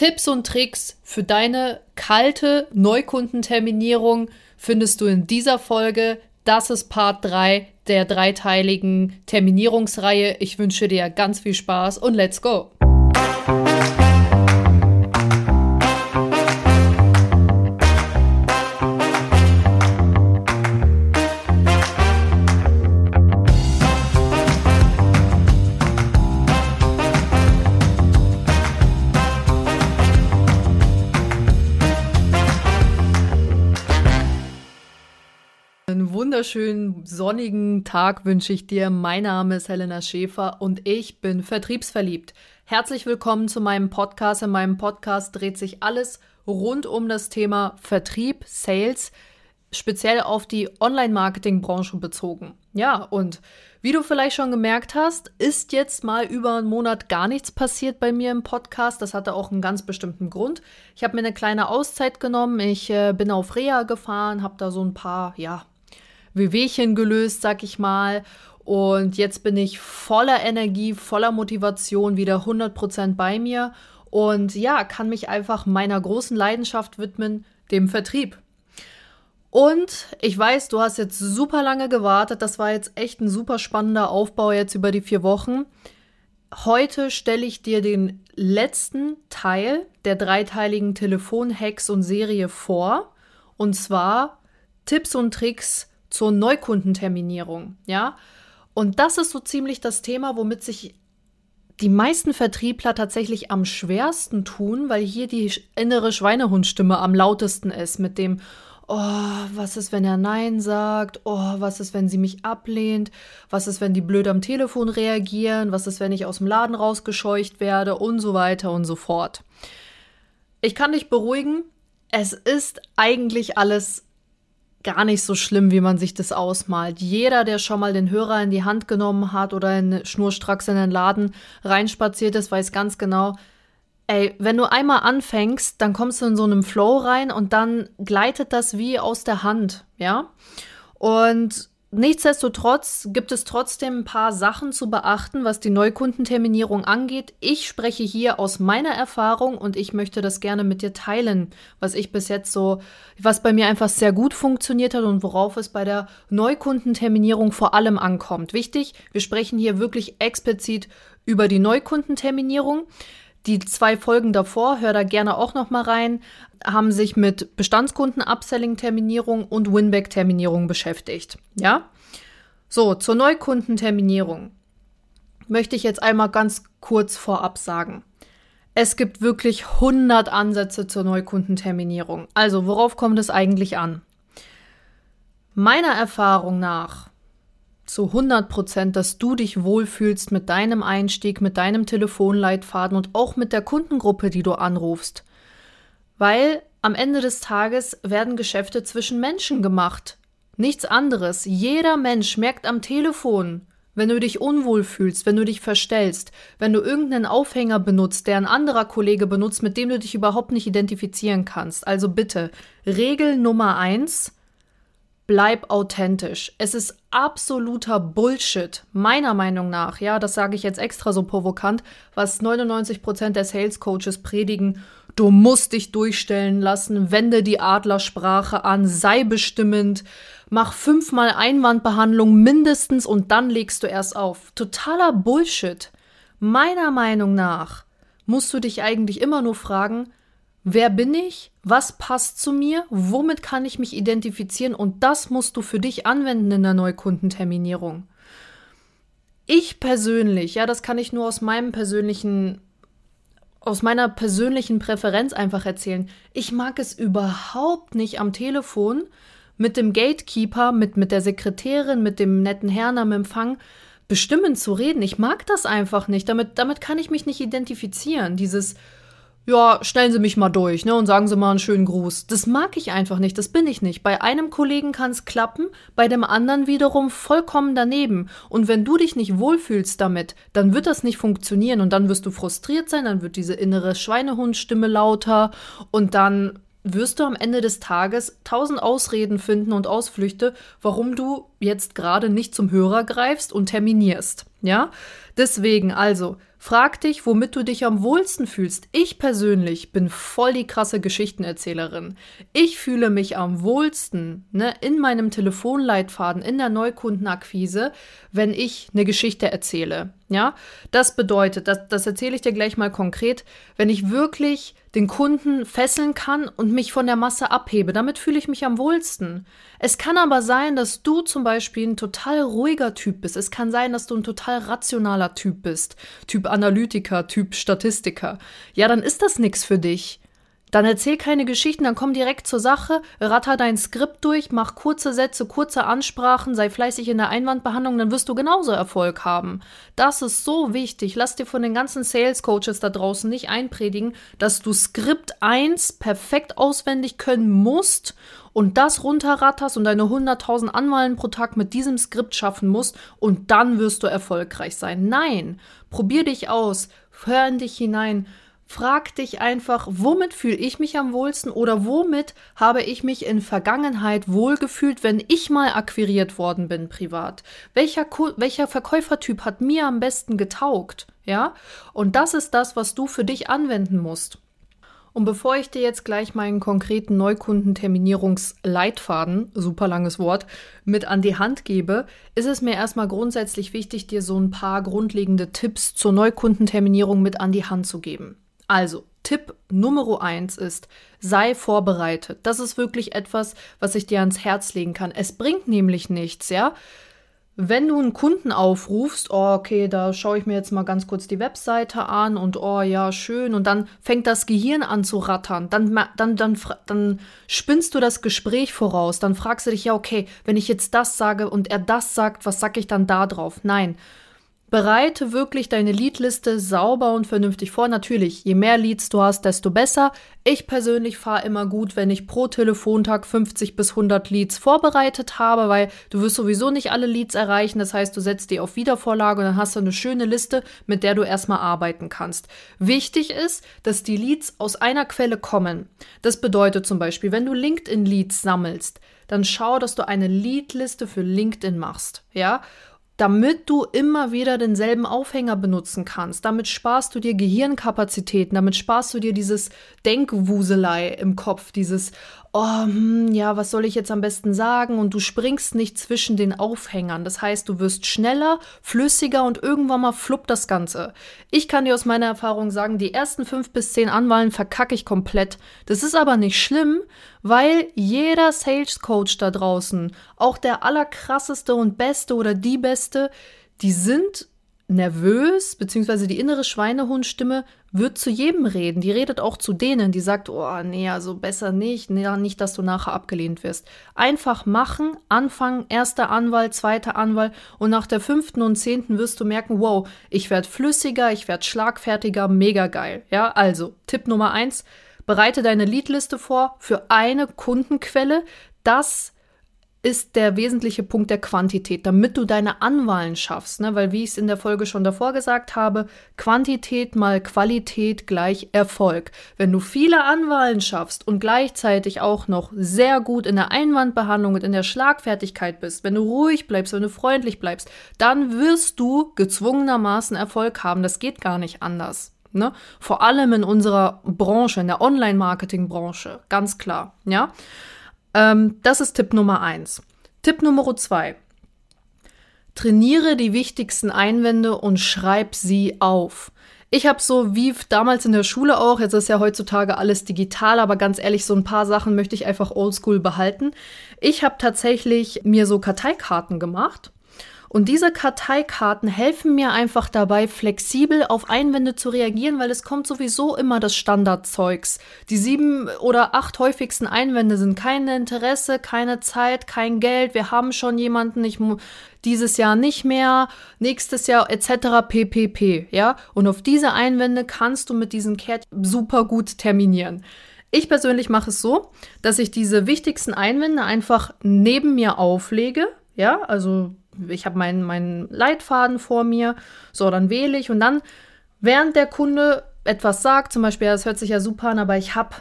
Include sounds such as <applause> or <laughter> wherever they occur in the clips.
Tipps und Tricks für deine kalte Neukundenterminierung findest du in dieser Folge. Das ist Part 3 der dreiteiligen Terminierungsreihe. Ich wünsche dir ganz viel Spaß und let's go! Wunderschönen sonnigen Tag wünsche ich dir. Mein Name ist Helena Schäfer und ich bin vertriebsverliebt. Herzlich willkommen zu meinem Podcast. In meinem Podcast dreht sich alles rund um das Thema Vertrieb, Sales, speziell auf die Online-Marketing-Branche bezogen. Ja, und wie du vielleicht schon gemerkt hast, ist jetzt mal über einen Monat gar nichts passiert bei mir im Podcast. Das hatte auch einen ganz bestimmten Grund. Ich habe mir eine kleine Auszeit genommen. Ich äh, bin auf Reha gefahren, habe da so ein paar, ja, Wehwehchen gelöst, sag ich mal. Und jetzt bin ich voller Energie, voller Motivation, wieder 100% bei mir. Und ja, kann mich einfach meiner großen Leidenschaft widmen, dem Vertrieb. Und ich weiß, du hast jetzt super lange gewartet. Das war jetzt echt ein super spannender Aufbau jetzt über die vier Wochen. Heute stelle ich dir den letzten Teil der dreiteiligen Telefon-Hacks und Serie vor. Und zwar Tipps und Tricks zur Neukundenterminierung, ja. Und das ist so ziemlich das Thema, womit sich die meisten Vertriebler tatsächlich am schwersten tun, weil hier die innere Schweinehundstimme am lautesten ist mit dem, oh, was ist, wenn er Nein sagt? Oh, was ist, wenn sie mich ablehnt? Was ist, wenn die blöd am Telefon reagieren? Was ist, wenn ich aus dem Laden rausgescheucht werde? Und so weiter und so fort. Ich kann dich beruhigen, es ist eigentlich alles gar nicht so schlimm, wie man sich das ausmalt. Jeder, der schon mal den Hörer in die Hand genommen hat oder in schnurstracks in den Laden reinspaziert ist, weiß ganz genau, ey, wenn du einmal anfängst, dann kommst du in so einem Flow rein und dann gleitet das wie aus der Hand, ja? Und Nichtsdestotrotz gibt es trotzdem ein paar Sachen zu beachten, was die Neukundenterminierung angeht. Ich spreche hier aus meiner Erfahrung und ich möchte das gerne mit dir teilen, was ich bis jetzt so, was bei mir einfach sehr gut funktioniert hat und worauf es bei der Neukundenterminierung vor allem ankommt. Wichtig, wir sprechen hier wirklich explizit über die Neukundenterminierung. Die zwei Folgen davor, hör da gerne auch noch mal rein, haben sich mit Bestandskunden, Upselling-Terminierung und Winback-Terminierung beschäftigt. Ja? So, zur Neukundenterminierung möchte ich jetzt einmal ganz kurz vorab sagen. Es gibt wirklich 100 Ansätze zur Neukundenterminierung. Also, worauf kommt es eigentlich an? Meiner Erfahrung nach zu 100 Prozent, dass du dich wohlfühlst mit deinem Einstieg, mit deinem Telefonleitfaden und auch mit der Kundengruppe, die du anrufst. Weil am Ende des Tages werden Geschäfte zwischen Menschen gemacht. Nichts anderes. Jeder Mensch merkt am Telefon, wenn du dich unwohl fühlst, wenn du dich verstellst, wenn du irgendeinen Aufhänger benutzt, der ein anderer Kollege benutzt, mit dem du dich überhaupt nicht identifizieren kannst. Also bitte, Regel Nummer eins, bleib authentisch. Es ist absoluter Bullshit, meiner Meinung nach, ja, das sage ich jetzt extra so provokant, was 99% der Sales Coaches predigen. Du musst dich durchstellen lassen, wende die Adlersprache an, sei bestimmend, mach fünfmal Einwandbehandlung mindestens und dann legst du erst auf. Totaler Bullshit. Meiner Meinung nach musst du dich eigentlich immer nur fragen, Wer bin ich? Was passt zu mir? Womit kann ich mich identifizieren? Und das musst du für dich anwenden in der Neukundenterminierung. Ich persönlich, ja, das kann ich nur aus meinem persönlichen, aus meiner persönlichen Präferenz einfach erzählen. Ich mag es überhaupt nicht am Telefon mit dem Gatekeeper, mit, mit der Sekretärin, mit dem netten Herrn am Empfang bestimmen zu reden. Ich mag das einfach nicht. Damit, damit kann ich mich nicht identifizieren. Dieses, ja, stellen Sie mich mal durch, ne, und sagen Sie mal einen schönen Gruß. Das mag ich einfach nicht, das bin ich nicht. Bei einem Kollegen kann es klappen, bei dem anderen wiederum vollkommen daneben. Und wenn du dich nicht wohlfühlst damit, dann wird das nicht funktionieren und dann wirst du frustriert sein, dann wird diese innere Schweinehundstimme lauter und dann wirst du am Ende des Tages tausend Ausreden finden und Ausflüchte, warum du jetzt gerade nicht zum Hörer greifst und terminierst. Ja? Deswegen also, Frag dich, womit du dich am wohlsten fühlst. Ich persönlich bin voll die krasse Geschichtenerzählerin. Ich fühle mich am wohlsten ne, in meinem Telefonleitfaden, in der Neukundenakquise, wenn ich eine Geschichte erzähle. Ja, das bedeutet, das, das erzähle ich dir gleich mal konkret, wenn ich wirklich den Kunden fesseln kann und mich von der Masse abhebe. Damit fühle ich mich am wohlsten. Es kann aber sein, dass du zum Beispiel ein total ruhiger Typ bist. Es kann sein, dass du ein total rationaler Typ bist. Typ Analytiker, Typ Statistiker. Ja, dann ist das nichts für dich. Dann erzähl keine Geschichten, dann komm direkt zur Sache, ratter dein Skript durch, mach kurze Sätze, kurze Ansprachen, sei fleißig in der Einwandbehandlung, dann wirst du genauso Erfolg haben. Das ist so wichtig. Lass dir von den ganzen Sales Coaches da draußen nicht einpredigen, dass du Skript 1 perfekt auswendig können musst und das runterratterst und deine 100.000 Anwahlen pro Tag mit diesem Skript schaffen musst und dann wirst du erfolgreich sein. Nein, probier dich aus, hör in dich hinein Frag dich einfach, womit fühle ich mich am wohlsten oder womit habe ich mich in Vergangenheit wohlgefühlt, wenn ich mal akquiriert worden bin privat? Welcher, welcher Verkäufertyp hat mir am besten getaugt? Ja? Und das ist das, was du für dich anwenden musst. Und bevor ich dir jetzt gleich meinen konkreten Neukundenterminierungsleitfaden, super langes Wort, mit an die Hand gebe, ist es mir erstmal grundsätzlich wichtig, dir so ein paar grundlegende Tipps zur Neukundenterminierung mit an die Hand zu geben. Also, Tipp Nummer eins ist, sei vorbereitet. Das ist wirklich etwas, was ich dir ans Herz legen kann. Es bringt nämlich nichts, ja. Wenn du einen Kunden aufrufst, oh, okay, da schaue ich mir jetzt mal ganz kurz die Webseite an und oh ja, schön, und dann fängt das Gehirn an zu rattern, dann, dann, dann, dann spinnst du das Gespräch voraus, dann fragst du dich, ja, okay, wenn ich jetzt das sage und er das sagt, was sag ich dann da drauf? Nein, Bereite wirklich deine Leadliste sauber und vernünftig vor. Natürlich, je mehr Leads du hast, desto besser. Ich persönlich fahre immer gut, wenn ich pro Telefontag 50 bis 100 Leads vorbereitet habe, weil du wirst sowieso nicht alle Leads erreichen. Das heißt, du setzt die auf Wiedervorlage und dann hast du eine schöne Liste, mit der du erstmal arbeiten kannst. Wichtig ist, dass die Leads aus einer Quelle kommen. Das bedeutet zum Beispiel, wenn du LinkedIn-Leads sammelst, dann schau, dass du eine Leadliste für LinkedIn machst. Ja, damit du immer wieder denselben Aufhänger benutzen kannst. Damit sparst du dir Gehirnkapazitäten, damit sparst du dir dieses Denkwuselei im Kopf, dieses, oh, hm, ja, was soll ich jetzt am besten sagen? Und du springst nicht zwischen den Aufhängern. Das heißt, du wirst schneller, flüssiger und irgendwann mal fluppt das Ganze. Ich kann dir aus meiner Erfahrung sagen, die ersten fünf bis zehn Anwahlen verkacke ich komplett. Das ist aber nicht schlimm, weil jeder Sales Coach da draußen, auch der allerkrasseste und beste oder die beste, die sind nervös, beziehungsweise die innere Schweinehundstimme wird zu jedem reden. Die redet auch zu denen, die sagt, oh nee, also besser nicht, nee, nicht, dass du nachher abgelehnt wirst. Einfach machen, anfangen, erster Anwalt, zweiter Anwalt und nach der fünften und zehnten wirst du merken, wow, ich werde flüssiger, ich werde schlagfertiger, mega geil. Ja, also Tipp Nummer eins, bereite deine Leadliste vor für eine Kundenquelle. Das ist der wesentliche Punkt der Quantität, damit du deine Anwahlen schaffst. Ne? Weil, wie ich es in der Folge schon davor gesagt habe, Quantität mal Qualität gleich Erfolg. Wenn du viele Anwahlen schaffst und gleichzeitig auch noch sehr gut in der Einwandbehandlung und in der Schlagfertigkeit bist, wenn du ruhig bleibst, wenn du freundlich bleibst, dann wirst du gezwungenermaßen Erfolg haben. Das geht gar nicht anders. Ne? Vor allem in unserer Branche, in der Online-Marketing-Branche, ganz klar. Ja. Ähm, das ist Tipp Nummer eins. Tipp Nummer zwei. Trainiere die wichtigsten Einwände und schreib sie auf. Ich habe so wie damals in der Schule auch, jetzt ist ja heutzutage alles digital, aber ganz ehrlich, so ein paar Sachen möchte ich einfach oldschool behalten. Ich habe tatsächlich mir so Karteikarten gemacht und diese Karteikarten helfen mir einfach dabei, flexibel auf Einwände zu reagieren, weil es kommt sowieso immer das Standardzeugs. Die sieben oder acht häufigsten Einwände sind kein Interesse, keine Zeit, kein Geld, wir haben schon jemanden, ich dieses Jahr nicht mehr, nächstes Jahr etc. ppp. Ja, und auf diese Einwände kannst du mit diesem Kärtchen super gut terminieren. Ich persönlich mache es so, dass ich diese wichtigsten Einwände einfach neben mir auflege. Ja, also ich habe meinen, meinen Leitfaden vor mir, so, dann wähle ich. Und dann, während der Kunde etwas sagt, zum Beispiel, das hört sich ja super an, aber ich habe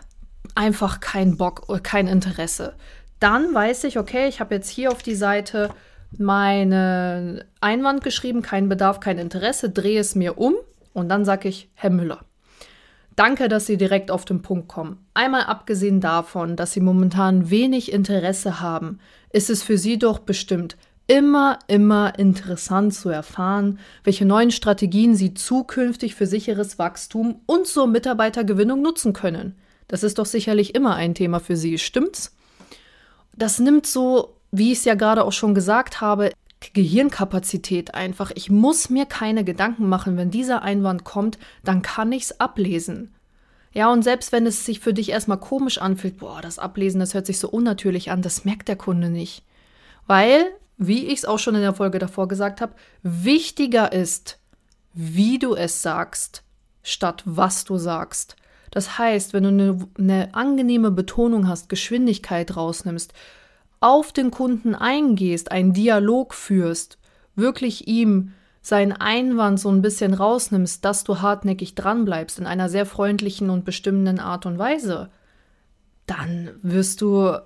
einfach keinen Bock oder kein Interesse, dann weiß ich, okay, ich habe jetzt hier auf die Seite meinen Einwand geschrieben, kein Bedarf, kein Interesse, drehe es mir um und dann sage ich, Herr Müller, Danke, dass Sie direkt auf den Punkt kommen. Einmal abgesehen davon, dass Sie momentan wenig Interesse haben, ist es für Sie doch bestimmt immer, immer interessant zu erfahren, welche neuen Strategien Sie zukünftig für sicheres Wachstum und zur Mitarbeitergewinnung nutzen können. Das ist doch sicherlich immer ein Thema für Sie, stimmt's? Das nimmt so, wie ich es ja gerade auch schon gesagt habe, Gehirnkapazität einfach. Ich muss mir keine Gedanken machen, wenn dieser Einwand kommt, dann kann ich es ablesen. Ja, und selbst wenn es sich für dich erstmal komisch anfühlt, boah, das Ablesen, das hört sich so unnatürlich an, das merkt der Kunde nicht. Weil, wie ich es auch schon in der Folge davor gesagt habe, wichtiger ist, wie du es sagst, statt was du sagst. Das heißt, wenn du eine, eine angenehme Betonung hast, Geschwindigkeit rausnimmst, auf den Kunden eingehst, einen Dialog führst, wirklich ihm seinen Einwand so ein bisschen rausnimmst, dass du hartnäckig dranbleibst in einer sehr freundlichen und bestimmenden Art und Weise, dann wirst du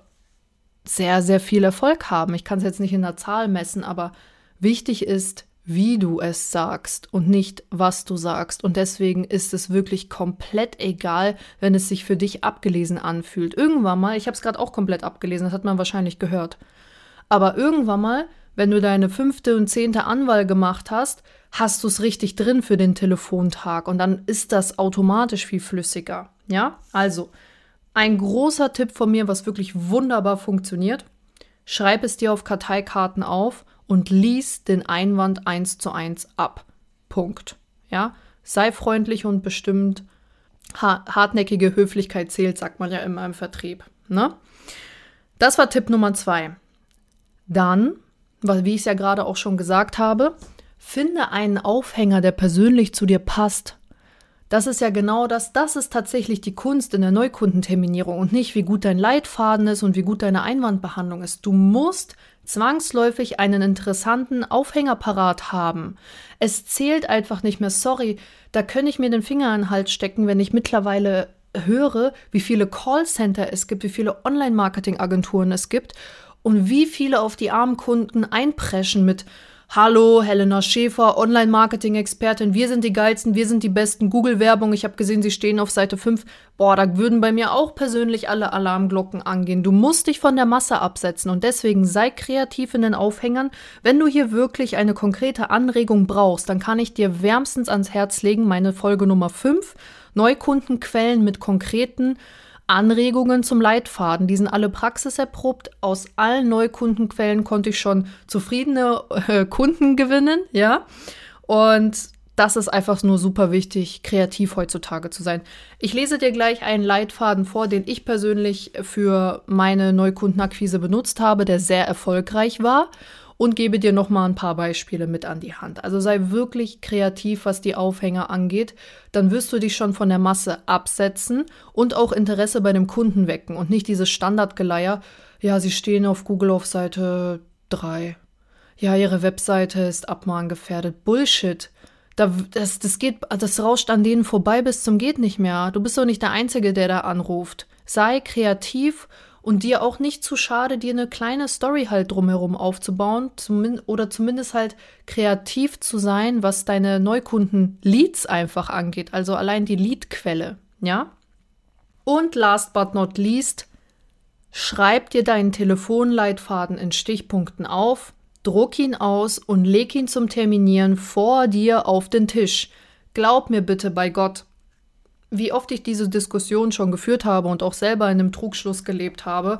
sehr, sehr viel Erfolg haben. Ich kann es jetzt nicht in der Zahl messen, aber wichtig ist, wie du es sagst und nicht, was du sagst. Und deswegen ist es wirklich komplett egal, wenn es sich für dich abgelesen anfühlt. Irgendwann mal, ich habe es gerade auch komplett abgelesen, das hat man wahrscheinlich gehört. Aber irgendwann mal, wenn du deine fünfte und zehnte Anwahl gemacht hast, hast du es richtig drin für den Telefontag und dann ist das automatisch viel flüssiger. Ja, also ein großer Tipp von mir, was wirklich wunderbar funktioniert. Schreib es dir auf Karteikarten auf und lies den Einwand eins zu eins ab. Punkt. Ja, sei freundlich und bestimmt. hartnäckige Höflichkeit zählt, sagt man ja immer im Vertrieb. Ne? Das war Tipp Nummer zwei. Dann, wie ich es ja gerade auch schon gesagt habe, finde einen Aufhänger, der persönlich zu dir passt. Das ist ja genau das, das ist tatsächlich die Kunst in der Neukundenterminierung und nicht, wie gut dein Leitfaden ist und wie gut deine Einwandbehandlung ist. Du musst zwangsläufig einen interessanten Aufhänger parat haben. Es zählt einfach nicht mehr, sorry, da könnte ich mir den Finger in den Hals stecken, wenn ich mittlerweile höre, wie viele Callcenter es gibt, wie viele Online-Marketing-Agenturen es gibt und wie viele auf die armen Kunden einpreschen mit Hallo, Helena Schäfer, Online-Marketing-Expertin. Wir sind die geilsten, wir sind die besten. Google-Werbung. Ich habe gesehen, Sie stehen auf Seite 5. Boah, da würden bei mir auch persönlich alle Alarmglocken angehen. Du musst dich von der Masse absetzen und deswegen sei kreativ in den Aufhängern. Wenn du hier wirklich eine konkrete Anregung brauchst, dann kann ich dir wärmstens ans Herz legen, meine Folge Nummer 5. Neukundenquellen mit konkreten Anregungen zum Leitfaden. Die sind alle praxiserprobt. Aus allen Neukundenquellen konnte ich schon zufriedene äh, Kunden gewinnen, ja. Und das ist einfach nur super wichtig, kreativ heutzutage zu sein. Ich lese dir gleich einen Leitfaden vor, den ich persönlich für meine Neukundenakquise benutzt habe, der sehr erfolgreich war und gebe dir noch mal ein paar Beispiele mit an die Hand. Also sei wirklich kreativ, was die Aufhänger angeht, dann wirst du dich schon von der Masse absetzen und auch Interesse bei dem Kunden wecken und nicht dieses Standardgeleier, ja, sie stehen auf Google auf Seite 3. Ja, ihre Webseite ist abmahngefährdet. Bullshit. Da, das, das geht, das rauscht an denen vorbei bis zum geht nicht mehr. Du bist doch nicht der Einzige, der da anruft. Sei kreativ und dir auch nicht zu schade, dir eine kleine Story halt drumherum aufzubauen zum, oder zumindest halt kreativ zu sein, was deine Neukunden-Leads einfach angeht, also allein die Leadquelle, ja? Und last but not least, schreib dir deinen Telefonleitfaden in Stichpunkten auf, druck ihn aus und leg ihn zum Terminieren vor dir auf den Tisch. Glaub mir bitte bei Gott, wie oft ich diese Diskussion schon geführt habe und auch selber in einem Trugschluss gelebt habe.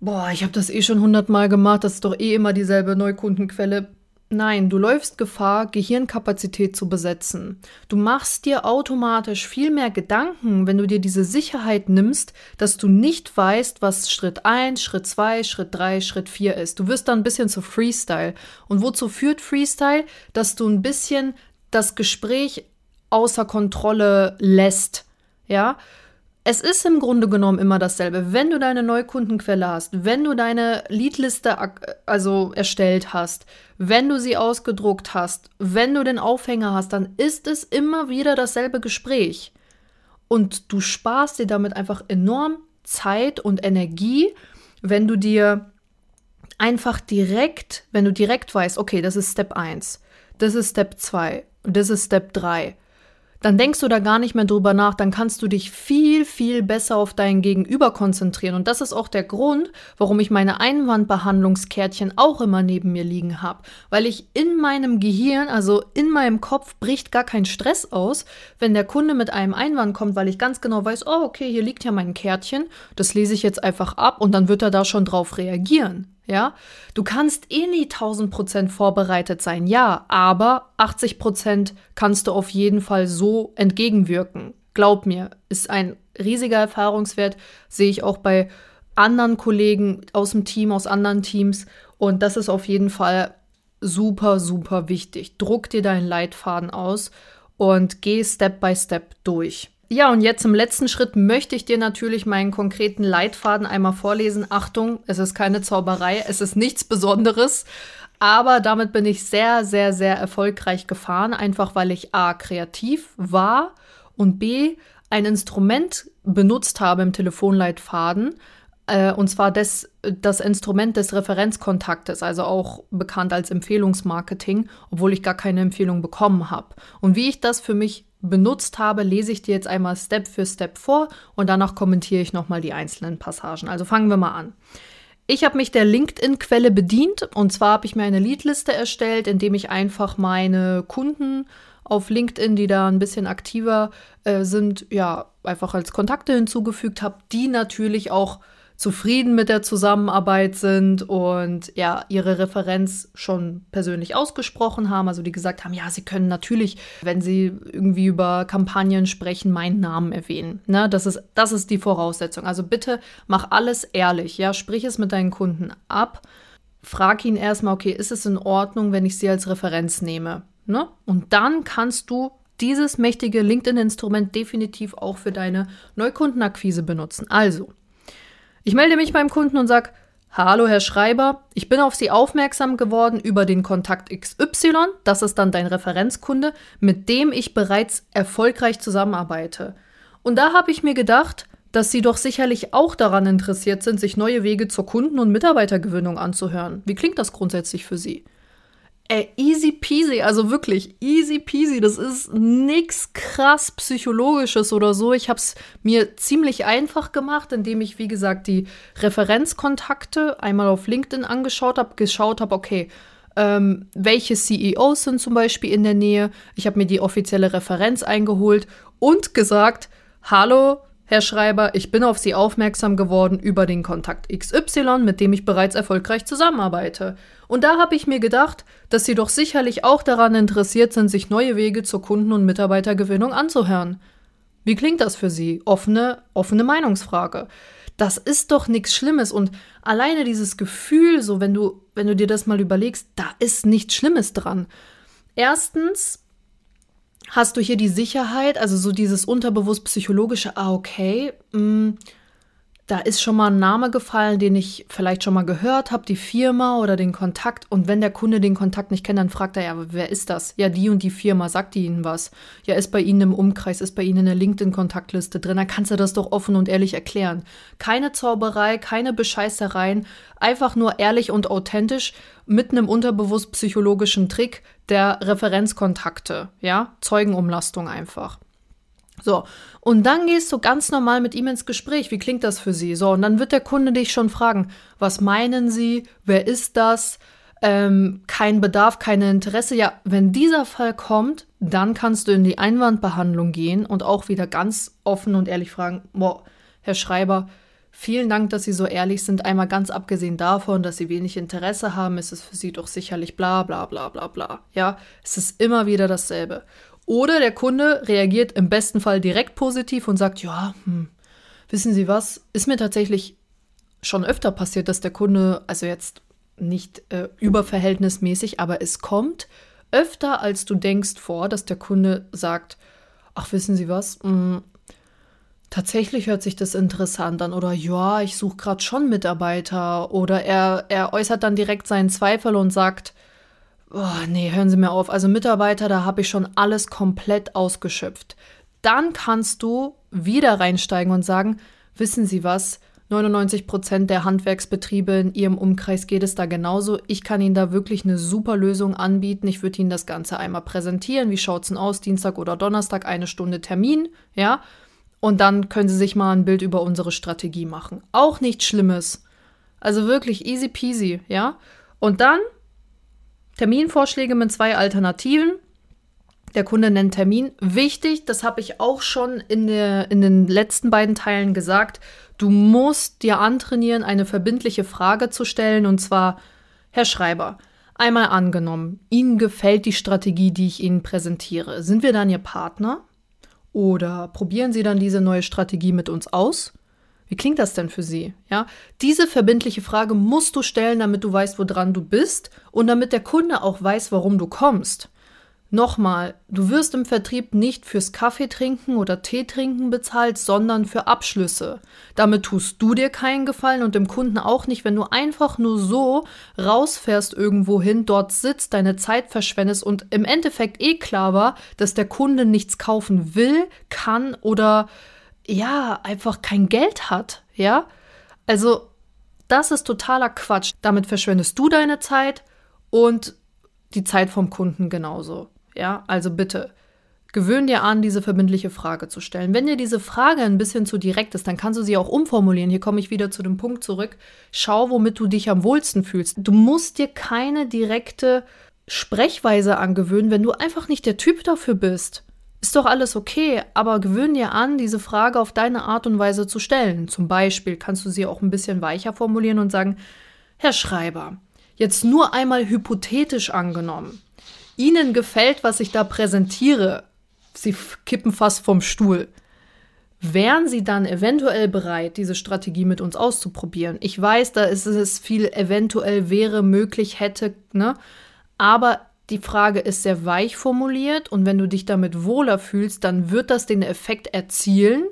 Boah, ich habe das eh schon hundertmal gemacht, das ist doch eh immer dieselbe Neukundenquelle. Nein, du läufst Gefahr, Gehirnkapazität zu besetzen. Du machst dir automatisch viel mehr Gedanken, wenn du dir diese Sicherheit nimmst, dass du nicht weißt, was Schritt 1, Schritt 2, Schritt 3, Schritt 4 ist. Du wirst dann ein bisschen zu Freestyle. Und wozu führt Freestyle? Dass du ein bisschen das Gespräch außer Kontrolle lässt. Ja, es ist im Grunde genommen immer dasselbe. Wenn du deine Neukundenquelle hast, wenn du deine Leadliste also erstellt hast, wenn du sie ausgedruckt hast, wenn du den Aufhänger hast, dann ist es immer wieder dasselbe Gespräch. Und du sparst dir damit einfach enorm Zeit und Energie, wenn du dir einfach direkt, wenn du direkt weißt, okay, das ist Step 1, das ist Step 2, das ist Step 3 dann denkst du da gar nicht mehr drüber nach, dann kannst du dich viel, viel besser auf dein Gegenüber konzentrieren. Und das ist auch der Grund, warum ich meine Einwandbehandlungskärtchen auch immer neben mir liegen habe. Weil ich in meinem Gehirn, also in meinem Kopf, bricht gar kein Stress aus, wenn der Kunde mit einem Einwand kommt, weil ich ganz genau weiß, oh, okay, hier liegt ja mein Kärtchen, das lese ich jetzt einfach ab und dann wird er da schon drauf reagieren. Ja, du kannst eh nie 1000 Prozent vorbereitet sein, ja, aber 80 Prozent kannst du auf jeden Fall so entgegenwirken. Glaub mir, ist ein riesiger Erfahrungswert, sehe ich auch bei anderen Kollegen aus dem Team, aus anderen Teams und das ist auf jeden Fall super, super wichtig. Druck dir deinen Leitfaden aus und geh Step by Step durch. Ja, und jetzt im letzten Schritt möchte ich dir natürlich meinen konkreten Leitfaden einmal vorlesen. Achtung, es ist keine Zauberei, es ist nichts Besonderes. Aber damit bin ich sehr, sehr, sehr erfolgreich gefahren, einfach weil ich A, kreativ war und B, ein Instrument benutzt habe im Telefonleitfaden, äh, und zwar des, das Instrument des Referenzkontaktes, also auch bekannt als Empfehlungsmarketing, obwohl ich gar keine Empfehlung bekommen habe. Und wie ich das für mich benutzt habe, lese ich dir jetzt einmal Step für Step vor und danach kommentiere ich nochmal die einzelnen Passagen. Also fangen wir mal an. Ich habe mich der LinkedIn-Quelle bedient und zwar habe ich mir eine Leadliste erstellt, indem ich einfach meine Kunden auf LinkedIn, die da ein bisschen aktiver äh, sind, ja, einfach als Kontakte hinzugefügt habe, die natürlich auch zufrieden mit der Zusammenarbeit sind und ja, ihre Referenz schon persönlich ausgesprochen haben. Also die gesagt haben, ja, sie können natürlich, wenn sie irgendwie über Kampagnen sprechen, meinen Namen erwähnen. Ne? Das, ist, das ist die Voraussetzung. Also bitte mach alles ehrlich, ja, sprich es mit deinen Kunden ab. Frag ihn erstmal, okay, ist es in Ordnung, wenn ich sie als Referenz nehme? Ne? Und dann kannst du dieses mächtige LinkedIn-Instrument definitiv auch für deine Neukundenakquise benutzen. Also, ich melde mich beim Kunden und sage, Hallo, Herr Schreiber, ich bin auf Sie aufmerksam geworden über den Kontakt XY, das ist dann dein Referenzkunde, mit dem ich bereits erfolgreich zusammenarbeite. Und da habe ich mir gedacht, dass Sie doch sicherlich auch daran interessiert sind, sich neue Wege zur Kunden- und Mitarbeitergewinnung anzuhören. Wie klingt das grundsätzlich für Sie? Ey, easy peasy, also wirklich easy peasy. Das ist nichts krass psychologisches oder so. Ich habe es mir ziemlich einfach gemacht, indem ich, wie gesagt, die Referenzkontakte einmal auf LinkedIn angeschaut habe, geschaut habe, okay, ähm, welche CEOs sind zum Beispiel in der Nähe. Ich habe mir die offizielle Referenz eingeholt und gesagt, hallo, Herr Schreiber, ich bin auf Sie aufmerksam geworden über den Kontakt XY, mit dem ich bereits erfolgreich zusammenarbeite. Und da habe ich mir gedacht, dass Sie doch sicherlich auch daran interessiert sind, sich neue Wege zur Kunden- und Mitarbeitergewinnung anzuhören. Wie klingt das für Sie? Offene, offene Meinungsfrage. Das ist doch nichts Schlimmes und alleine dieses Gefühl, so wenn du, wenn du dir das mal überlegst, da ist nichts Schlimmes dran. Erstens hast du hier die Sicherheit, also so dieses unterbewusst psychologische, ah, okay, mh, mm, da ist schon mal ein Name gefallen, den ich vielleicht schon mal gehört habe, die Firma oder den Kontakt. Und wenn der Kunde den Kontakt nicht kennt, dann fragt er ja, wer ist das? Ja, die und die Firma, sagt die Ihnen was? Ja, ist bei Ihnen im Umkreis, ist bei Ihnen in der LinkedIn-Kontaktliste drin, dann kannst du das doch offen und ehrlich erklären. Keine Zauberei, keine Bescheißereien, einfach nur ehrlich und authentisch mit einem unterbewusst psychologischen Trick der Referenzkontakte, ja? Zeugenumlastung einfach. So, und dann gehst du ganz normal mit ihm ins Gespräch. Wie klingt das für Sie? So, und dann wird der Kunde dich schon fragen, was meinen Sie? Wer ist das? Ähm, kein Bedarf, kein Interesse. Ja, wenn dieser Fall kommt, dann kannst du in die Einwandbehandlung gehen und auch wieder ganz offen und ehrlich fragen, boah, Herr Schreiber, vielen Dank, dass Sie so ehrlich sind. Einmal ganz abgesehen davon, dass Sie wenig Interesse haben, ist es für Sie doch sicherlich bla bla bla bla bla. Ja, es ist immer wieder dasselbe. Oder der Kunde reagiert im besten Fall direkt positiv und sagt, ja, hm, wissen Sie was, ist mir tatsächlich schon öfter passiert, dass der Kunde, also jetzt nicht äh, überverhältnismäßig, aber es kommt öfter, als du denkst, vor, dass der Kunde sagt, ach, wissen Sie was, hm, tatsächlich hört sich das interessant an. Oder ja, ich suche gerade schon Mitarbeiter. Oder er, er äußert dann direkt seinen Zweifel und sagt, Oh, nee, hören Sie mir auf. Also Mitarbeiter, da habe ich schon alles komplett ausgeschöpft. Dann kannst du wieder reinsteigen und sagen, wissen Sie was, 99 Prozent der Handwerksbetriebe in Ihrem Umkreis geht es da genauso. Ich kann Ihnen da wirklich eine super Lösung anbieten. Ich würde Ihnen das Ganze einmal präsentieren. Wie schaut es denn aus? Dienstag oder Donnerstag eine Stunde Termin, ja? Und dann können Sie sich mal ein Bild über unsere Strategie machen. Auch nichts Schlimmes. Also wirklich easy peasy, ja? Und dann Terminvorschläge mit zwei Alternativen. Der Kunde nennt Termin. Wichtig, das habe ich auch schon in, der, in den letzten beiden Teilen gesagt. Du musst dir antrainieren, eine verbindliche Frage zu stellen. Und zwar, Herr Schreiber, einmal angenommen, Ihnen gefällt die Strategie, die ich Ihnen präsentiere. Sind wir dann Ihr Partner? Oder probieren Sie dann diese neue Strategie mit uns aus? Wie klingt das denn für Sie? Ja, diese verbindliche Frage musst du stellen, damit du weißt, woran du bist und damit der Kunde auch weiß, warum du kommst. Nochmal, du wirst im Vertrieb nicht fürs Kaffee trinken oder Tee trinken bezahlt, sondern für Abschlüsse. Damit tust du dir keinen Gefallen und dem Kunden auch nicht, wenn du einfach nur so rausfährst irgendwo hin, dort sitzt, deine Zeit verschwendest und im Endeffekt eh klar war, dass der Kunde nichts kaufen will, kann oder ja, einfach kein Geld hat, ja? Also, das ist totaler Quatsch. Damit verschwendest du deine Zeit und die Zeit vom Kunden genauso. Ja, also bitte, gewöhn dir an, diese verbindliche Frage zu stellen. Wenn dir diese Frage ein bisschen zu direkt ist, dann kannst du sie auch umformulieren. Hier komme ich wieder zu dem Punkt zurück. Schau, womit du dich am wohlsten fühlst. Du musst dir keine direkte Sprechweise angewöhnen, wenn du einfach nicht der Typ dafür bist. Ist doch alles okay, aber gewöhn dir an, diese Frage auf deine Art und Weise zu stellen. Zum Beispiel kannst du sie auch ein bisschen weicher formulieren und sagen, Herr Schreiber, jetzt nur einmal hypothetisch angenommen. Ihnen gefällt, was ich da präsentiere. Sie kippen fast vom Stuhl. Wären Sie dann eventuell bereit, diese Strategie mit uns auszuprobieren? Ich weiß, da ist es viel eventuell wäre, möglich hätte, ne? Aber die Frage ist sehr weich formuliert und wenn du dich damit wohler fühlst, dann wird das den Effekt erzielen,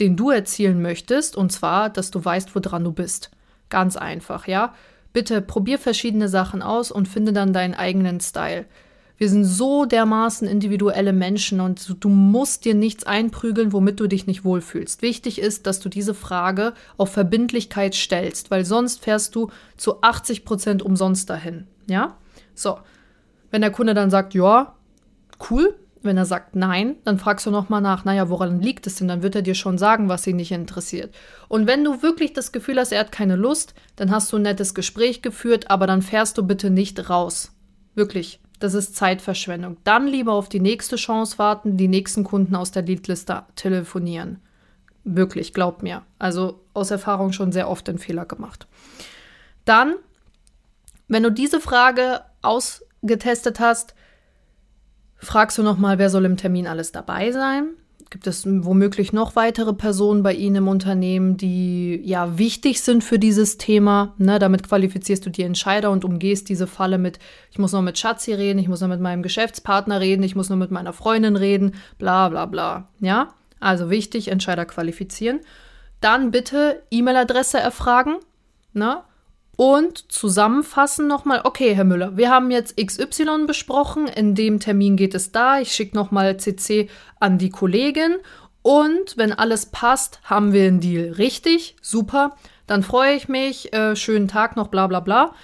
den du erzielen möchtest, und zwar, dass du weißt, woran du bist. Ganz einfach, ja? Bitte probier verschiedene Sachen aus und finde dann deinen eigenen Style. Wir sind so dermaßen individuelle Menschen und du musst dir nichts einprügeln, womit du dich nicht wohlfühlst. Wichtig ist, dass du diese Frage auf Verbindlichkeit stellst, weil sonst fährst du zu 80 Prozent umsonst dahin. Ja? So. Wenn der Kunde dann sagt, ja, cool. Wenn er sagt nein, dann fragst du nochmal nach, naja, woran liegt es denn? Dann wird er dir schon sagen, was ihn nicht interessiert. Und wenn du wirklich das Gefühl hast, er hat keine Lust, dann hast du ein nettes Gespräch geführt, aber dann fährst du bitte nicht raus. Wirklich. Das ist Zeitverschwendung. Dann lieber auf die nächste Chance warten, die nächsten Kunden aus der Leadliste telefonieren. Wirklich, glaub mir. Also aus Erfahrung schon sehr oft den Fehler gemacht. Dann, wenn du diese Frage ausgetestet hast, fragst du nochmal, wer soll im Termin alles dabei sein? Gibt es womöglich noch weitere Personen bei Ihnen im Unternehmen, die ja wichtig sind für dieses Thema? Ne, damit qualifizierst du die Entscheider und umgehst diese Falle mit, ich muss noch mit Schatzi reden, ich muss noch mit meinem Geschäftspartner reden, ich muss noch mit meiner Freundin reden, bla bla bla. Ja, also wichtig, Entscheider qualifizieren. Dann bitte E-Mail-Adresse erfragen. Ne? Und zusammenfassen nochmal, okay, Herr Müller, wir haben jetzt XY besprochen, in dem Termin geht es da, ich schicke nochmal CC an die Kollegin und wenn alles passt, haben wir einen Deal. Richtig, super, dann freue ich mich, äh, schönen Tag noch, bla bla bla.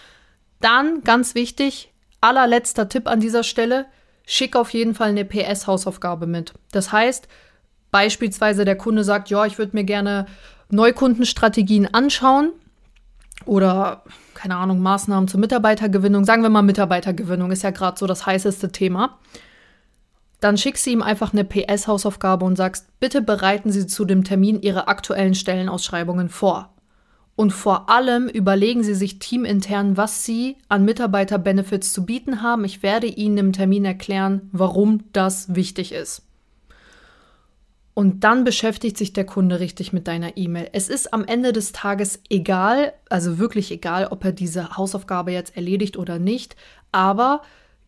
Dann, ganz wichtig, allerletzter Tipp an dieser Stelle, schick auf jeden Fall eine PS-Hausaufgabe mit. Das heißt, beispielsweise der Kunde sagt, ja, ich würde mir gerne Neukundenstrategien anschauen oder keine Ahnung, Maßnahmen zur Mitarbeitergewinnung, sagen wir mal Mitarbeitergewinnung, ist ja gerade so das heißeste Thema. Dann schickst du ihm einfach eine PS-Hausaufgabe und sagst, bitte bereiten Sie zu dem Termin Ihre aktuellen Stellenausschreibungen vor. Und vor allem überlegen Sie sich teamintern, was Sie an Mitarbeiterbenefits zu bieten haben. Ich werde Ihnen im Termin erklären, warum das wichtig ist. Und dann beschäftigt sich der Kunde richtig mit deiner E-Mail. Es ist am Ende des Tages egal, also wirklich egal, ob er diese Hausaufgabe jetzt erledigt oder nicht, aber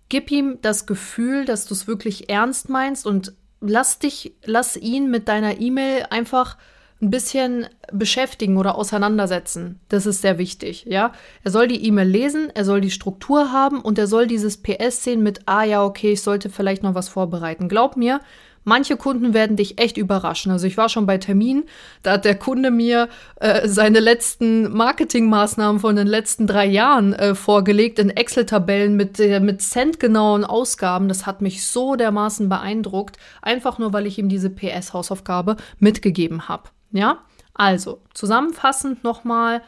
gib ihm das Gefühl, dass du es wirklich ernst meinst und lass dich, lass ihn mit deiner E-Mail einfach ein bisschen beschäftigen oder auseinandersetzen. Das ist sehr wichtig, ja. Er soll die E-Mail lesen, er soll die Struktur haben und er soll dieses PS sehen mit, ah ja, okay, ich sollte vielleicht noch was vorbereiten. Glaub mir, Manche Kunden werden dich echt überraschen. Also ich war schon bei Terminen, da hat der Kunde mir äh, seine letzten Marketingmaßnahmen von den letzten drei Jahren äh, vorgelegt in Excel-Tabellen mit, äh, mit centgenauen Ausgaben. Das hat mich so dermaßen beeindruckt, einfach nur weil ich ihm diese PS-Hausaufgabe mitgegeben habe. Ja, also zusammenfassend nochmal,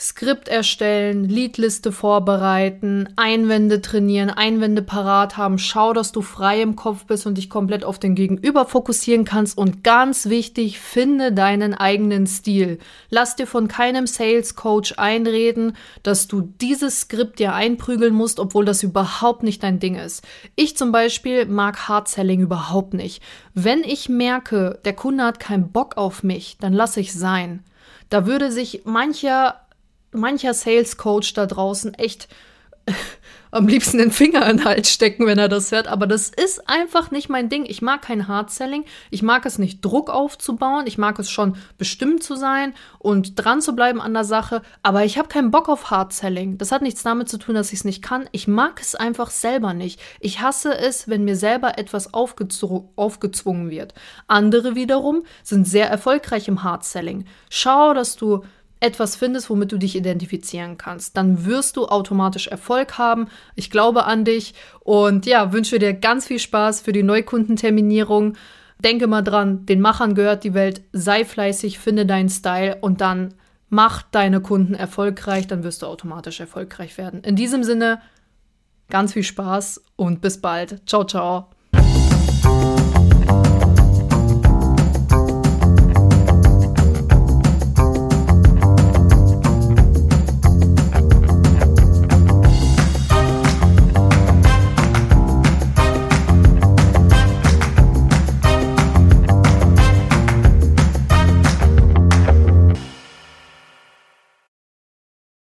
Skript erstellen, Leadliste vorbereiten, Einwände trainieren, Einwände parat haben. Schau, dass du frei im Kopf bist und dich komplett auf den Gegenüber fokussieren kannst. Und ganz wichtig, finde deinen eigenen Stil. Lass dir von keinem Sales Coach einreden, dass du dieses Skript dir einprügeln musst, obwohl das überhaupt nicht dein Ding ist. Ich zum Beispiel mag Hard Selling überhaupt nicht. Wenn ich merke, der Kunde hat keinen Bock auf mich, dann lasse ich sein. Da würde sich mancher mancher Sales Coach da draußen echt <laughs> am liebsten den Finger in den Hals stecken, wenn er das hört. Aber das ist einfach nicht mein Ding. Ich mag kein Hard Selling. Ich mag es nicht, Druck aufzubauen. Ich mag es schon, bestimmt zu sein und dran zu bleiben an der Sache. Aber ich habe keinen Bock auf Hard Selling. Das hat nichts damit zu tun, dass ich es nicht kann. Ich mag es einfach selber nicht. Ich hasse es, wenn mir selber etwas aufgezwungen wird. Andere wiederum sind sehr erfolgreich im Hard Selling. Schau, dass du etwas findest, womit du dich identifizieren kannst. Dann wirst du automatisch Erfolg haben. Ich glaube an dich und ja, wünsche dir ganz viel Spaß für die Neukundenterminierung. Denke mal dran, den Machern gehört die Welt. Sei fleißig, finde deinen Style und dann mach deine Kunden erfolgreich. Dann wirst du automatisch erfolgreich werden. In diesem Sinne, ganz viel Spaß und bis bald. Ciao, ciao.